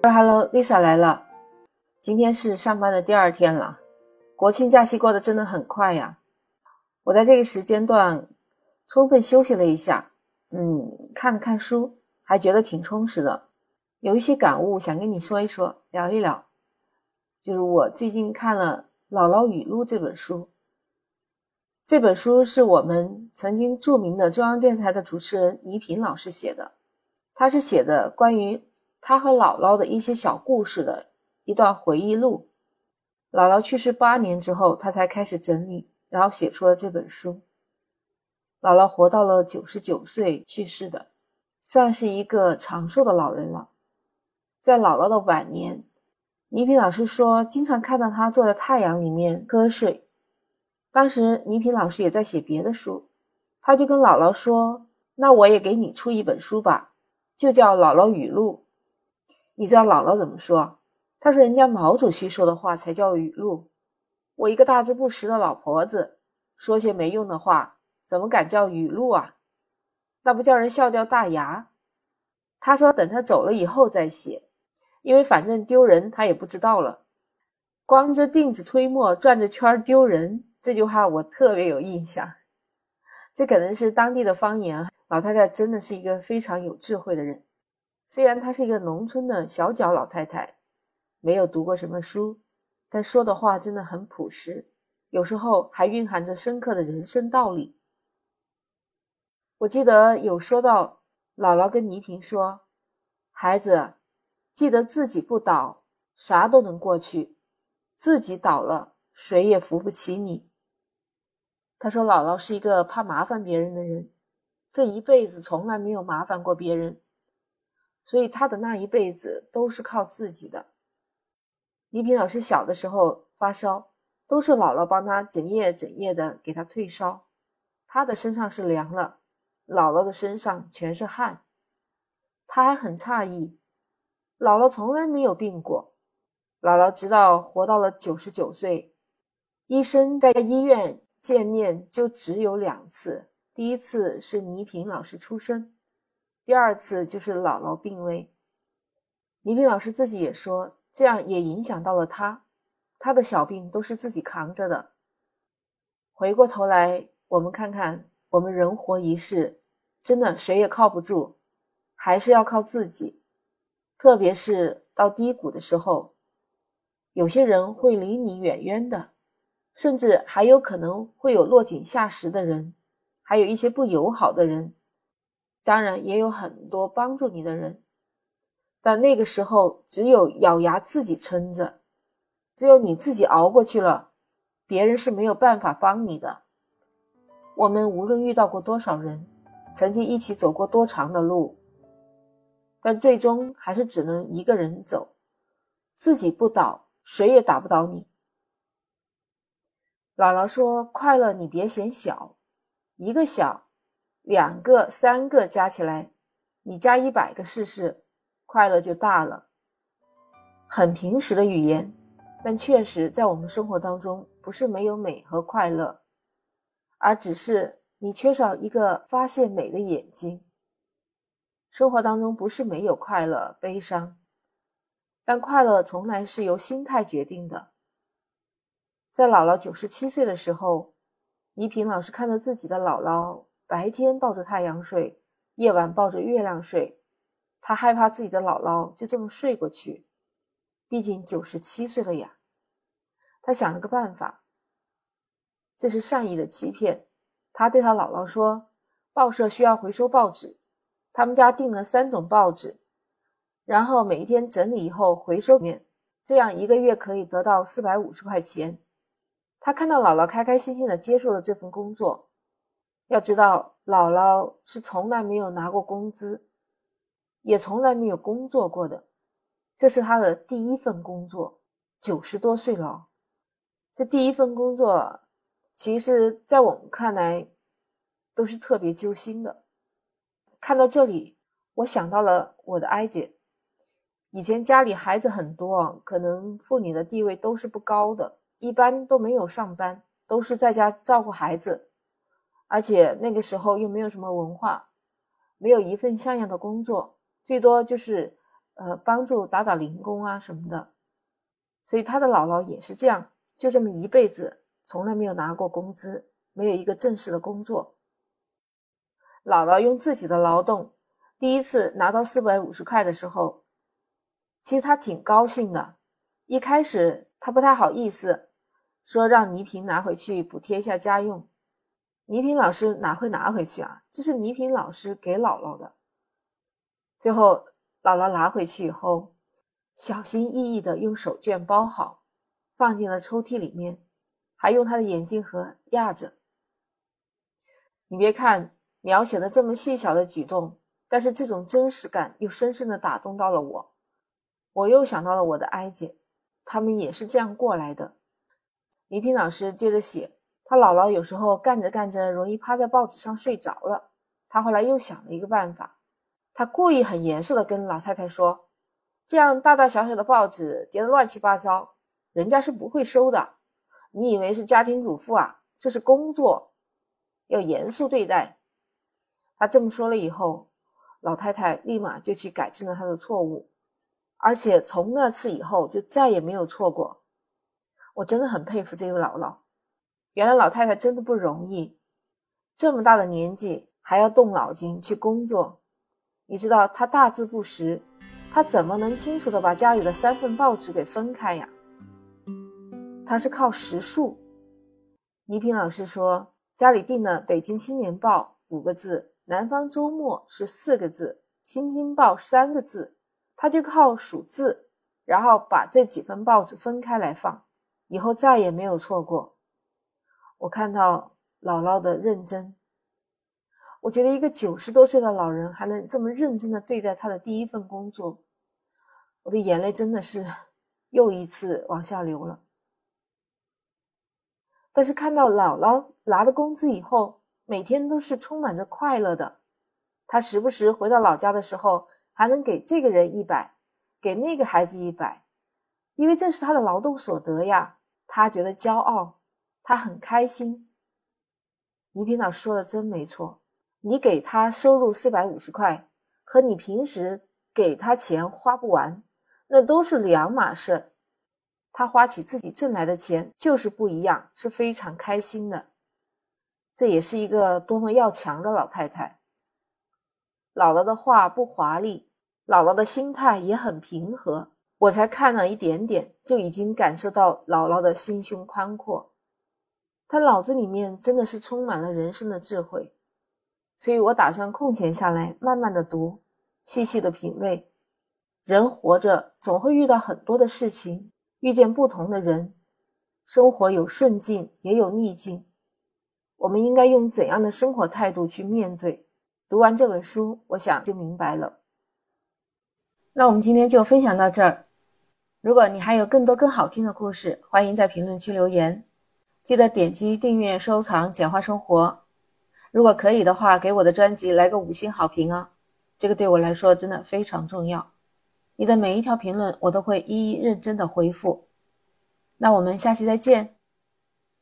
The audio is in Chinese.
Hello，Lisa 来了。今天是上班的第二天了，国庆假期过得真的很快呀。我在这个时间段充分休息了一下，嗯，看了看书，还觉得挺充实的。有一些感悟想跟你说一说，聊一聊。就是我最近看了《姥姥语录》这本书。这本书是我们曾经著名的中央电视台的主持人倪萍老师写的，他是写的关于他和姥姥的一些小故事的一段回忆录。姥姥去世八年之后，他才开始整理，然后写出了这本书。姥姥活到了九十九岁去世的，算是一个长寿的老人了。在姥姥的晚年，倪萍老师说，经常看到她坐在太阳里面瞌睡。当时倪萍老师也在写别的书，他就跟姥姥说：“那我也给你出一本书吧，就叫《姥姥语录》。”你知道姥姥怎么说？她说：“人家毛主席说的话才叫语录，我一个大字不识的老婆子说些没用的话，怎么敢叫语录啊？那不叫人笑掉大牙？”他说：“等他走了以后再写，因为反正丢人他也不知道了。光着腚子推磨，转着圈丢人。”这句话我特别有印象，这可能是当地的方言。老太太真的是一个非常有智慧的人，虽然她是一个农村的小脚老太太，没有读过什么书，但说的话真的很朴实，有时候还蕴含着深刻的人生道理。我记得有说到，姥姥跟倪萍说：“孩子，记得自己不倒，啥都能过去；自己倒了，谁也扶不起你。”他说：“姥姥是一个怕麻烦别人的人，这一辈子从来没有麻烦过别人，所以他的那一辈子都是靠自己的。倪萍老师小的时候发烧，都是姥姥帮他整夜整夜的给他退烧，他的身上是凉了，姥姥的身上全是汗。他还很诧异，姥姥从来没有病过。姥姥直到活到了九十九岁，医生在医院。”见面就只有两次，第一次是倪萍老师出生，第二次就是姥姥病危。倪萍老师自己也说，这样也影响到了他，他的小病都是自己扛着的。回过头来，我们看看，我们人活一世，真的谁也靠不住，还是要靠自己。特别是到低谷的时候，有些人会离你远远的。甚至还有可能会有落井下石的人，还有一些不友好的人，当然也有很多帮助你的人。但那个时候，只有咬牙自己撑着，只有你自己熬过去了，别人是没有办法帮你的。我们无论遇到过多少人，曾经一起走过多长的路，但最终还是只能一个人走，自己不倒，谁也打不倒你。姥姥说：“快乐你别嫌小，一个小，两个、三个加起来，你加一百个试试，快乐就大了。”很平实的语言，但确实在我们生活当中，不是没有美和快乐，而只是你缺少一个发现美的眼睛。生活当中不是没有快乐、悲伤，但快乐从来是由心态决定的。在姥姥九十七岁的时候，倪萍老师看到自己的姥姥白天抱着太阳睡，夜晚抱着月亮睡，他害怕自己的姥姥就这么睡过去。毕竟九十七岁了呀，他想了个办法，这是善意的欺骗。他对他姥姥说：“报社需要回收报纸，他们家订了三种报纸，然后每一天整理以后回收面，这样一个月可以得到四百五十块钱。”他看到姥姥开开心心的接受了这份工作，要知道姥姥是从来没有拿过工资，也从来没有工作过的，这是她的第一份工作，九十多岁了，这第一份工作，其实，在我们看来，都是特别揪心的。看到这里，我想到了我的哀姐，以前家里孩子很多，可能妇女的地位都是不高的。一般都没有上班，都是在家照顾孩子，而且那个时候又没有什么文化，没有一份像样的工作，最多就是呃，帮助打打零工啊什么的。所以他的姥姥也是这样，就这么一辈子，从来没有拿过工资，没有一个正式的工作。姥姥用自己的劳动，第一次拿到四百五十块的时候，其实他挺高兴的。一开始他不太好意思，说让倪萍拿回去补贴一下家用。倪萍老师哪会拿回去啊？这是倪萍老师给姥姥的。最后姥姥拿回去以后，小心翼翼的用手绢包好，放进了抽屉里面，还用他的眼镜盒压着。你别看。描写的这么细小的举动，但是这种真实感又深深的打动到了我。我又想到了我的哀姐，他们也是这样过来的。倪萍老师接着写，他姥姥有时候干着干着容易趴在报纸上睡着了。他后来又想了一个办法，他故意很严肃的跟老太太说：“这样大大小小的报纸叠得乱七八糟，人家是不会收的。你以为是家庭主妇啊？这是工作，要严肃对待。”他这么说了以后，老太太立马就去改正了他的错误，而且从那次以后就再也没有错过。我真的很佩服这位姥姥，原来老太太真的不容易，这么大的年纪还要动脑筋去工作。你知道她大字不识，她怎么能清楚的把家里的三份报纸给分开呀？她是靠识数。倪萍老师说，家里订了《北京青年报》五个字。南方周末是四个字，新京报三个字，他就靠数字，然后把这几份报纸分开来放，以后再也没有错过。我看到姥姥的认真，我觉得一个九十多岁的老人还能这么认真的对待他的第一份工作，我的眼泪真的是 又一次往下流了。但是看到姥姥拿了工资以后，每天都是充满着快乐的，他时不时回到老家的时候，还能给这个人一百，给那个孩子一百，因为这是他的劳动所得呀，他觉得骄傲，他很开心。倪萍老师说的真没错，你给他收入四百五十块，和你平时给他钱花不完，那都是两码事。他花起自己挣来的钱就是不一样，是非常开心的。这也是一个多么要强的老太太。姥姥的话不华丽，姥姥的心态也很平和。我才看了一点点，就已经感受到姥姥的心胸宽阔。他脑子里面真的是充满了人生的智慧，所以我打算空闲下来，慢慢的读，细细的品味。人活着总会遇到很多的事情，遇见不同的人，生活有顺境，也有逆境。我们应该用怎样的生活态度去面对？读完这本书，我想就明白了。那我们今天就分享到这儿。如果你还有更多更好听的故事，欢迎在评论区留言。记得点击订阅、收藏《简化生活》。如果可以的话，给我的专辑来个五星好评啊！这个对我来说真的非常重要。你的每一条评论，我都会一一认真的回复。那我们下期再见。